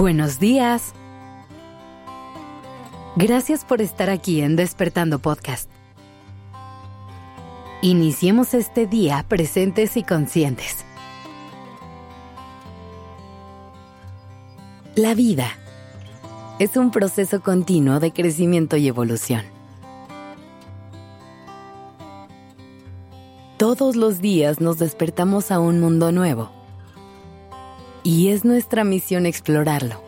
Buenos días. Gracias por estar aquí en Despertando Podcast. Iniciemos este día presentes y conscientes. La vida es un proceso continuo de crecimiento y evolución. Todos los días nos despertamos a un mundo nuevo y es nuestra misión explorarlo.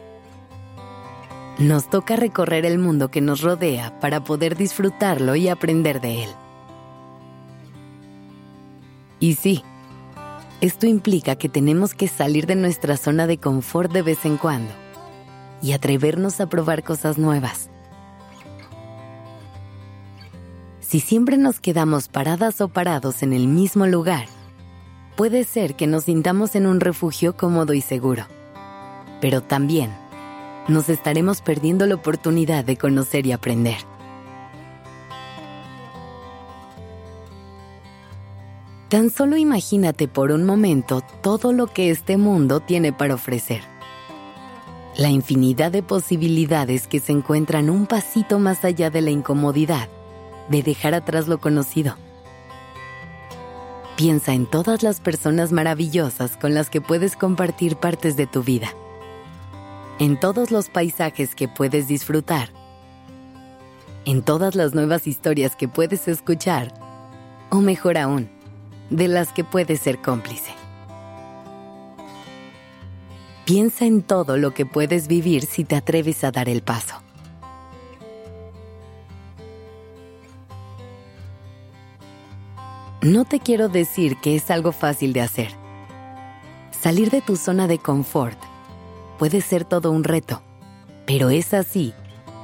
Nos toca recorrer el mundo que nos rodea para poder disfrutarlo y aprender de él. Y sí, esto implica que tenemos que salir de nuestra zona de confort de vez en cuando y atrevernos a probar cosas nuevas. Si siempre nos quedamos paradas o parados en el mismo lugar, puede ser que nos sintamos en un refugio cómodo y seguro. Pero también nos estaremos perdiendo la oportunidad de conocer y aprender. Tan solo imagínate por un momento todo lo que este mundo tiene para ofrecer. La infinidad de posibilidades que se encuentran un pasito más allá de la incomodidad de dejar atrás lo conocido Piensa en todas las personas maravillosas con las que puedes compartir partes de tu vida, en todos los paisajes que puedes disfrutar, en todas las nuevas historias que puedes escuchar, o mejor aún, de las que puedes ser cómplice. Piensa en todo lo que puedes vivir si te atreves a dar el paso. No te quiero decir que es algo fácil de hacer. Salir de tu zona de confort puede ser todo un reto, pero es así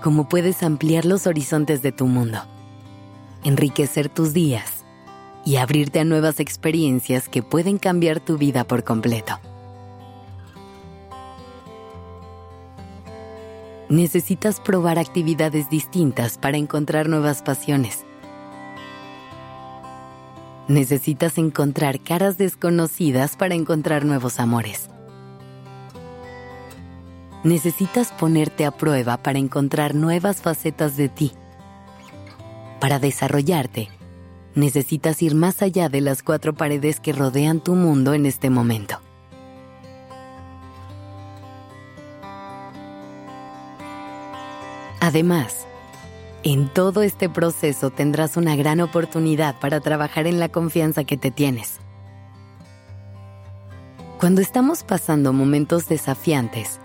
como puedes ampliar los horizontes de tu mundo, enriquecer tus días y abrirte a nuevas experiencias que pueden cambiar tu vida por completo. Necesitas probar actividades distintas para encontrar nuevas pasiones necesitas encontrar caras desconocidas para encontrar nuevos amores. Necesitas ponerte a prueba para encontrar nuevas facetas de ti. Para desarrollarte, necesitas ir más allá de las cuatro paredes que rodean tu mundo en este momento. Además, en todo este proceso tendrás una gran oportunidad para trabajar en la confianza que te tienes. Cuando estamos pasando momentos desafiantes,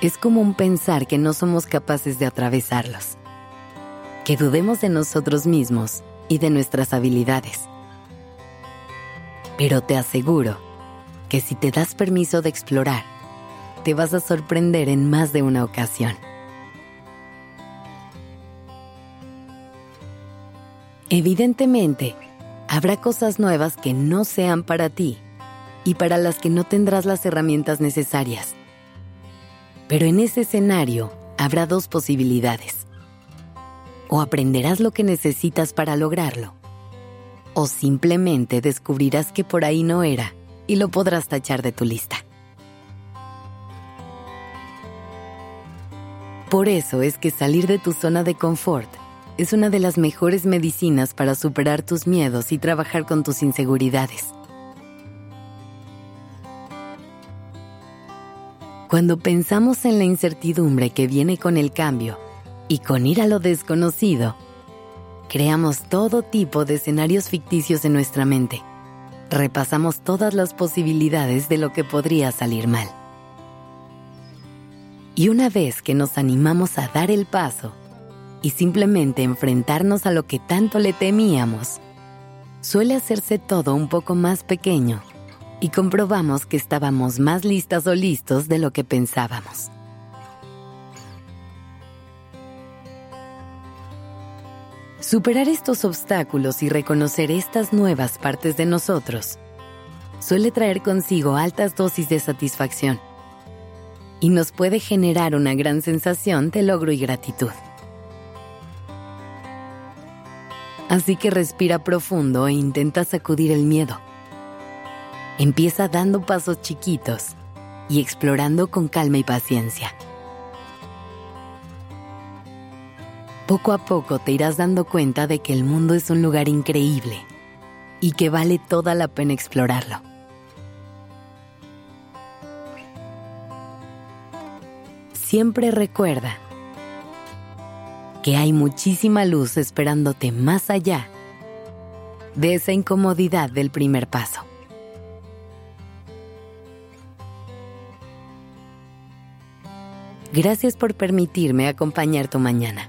es común pensar que no somos capaces de atravesarlos, que dudemos de nosotros mismos y de nuestras habilidades. Pero te aseguro que si te das permiso de explorar, te vas a sorprender en más de una ocasión. Evidentemente, habrá cosas nuevas que no sean para ti y para las que no tendrás las herramientas necesarias. Pero en ese escenario habrá dos posibilidades. O aprenderás lo que necesitas para lograrlo, o simplemente descubrirás que por ahí no era y lo podrás tachar de tu lista. Por eso es que salir de tu zona de confort es una de las mejores medicinas para superar tus miedos y trabajar con tus inseguridades. Cuando pensamos en la incertidumbre que viene con el cambio y con ir a lo desconocido, creamos todo tipo de escenarios ficticios en nuestra mente. Repasamos todas las posibilidades de lo que podría salir mal. Y una vez que nos animamos a dar el paso, y simplemente enfrentarnos a lo que tanto le temíamos, suele hacerse todo un poco más pequeño y comprobamos que estábamos más listas o listos de lo que pensábamos. Superar estos obstáculos y reconocer estas nuevas partes de nosotros suele traer consigo altas dosis de satisfacción y nos puede generar una gran sensación de logro y gratitud. Así que respira profundo e intenta sacudir el miedo. Empieza dando pasos chiquitos y explorando con calma y paciencia. Poco a poco te irás dando cuenta de que el mundo es un lugar increíble y que vale toda la pena explorarlo. Siempre recuerda que hay muchísima luz esperándote más allá de esa incomodidad del primer paso. Gracias por permitirme acompañar tu mañana.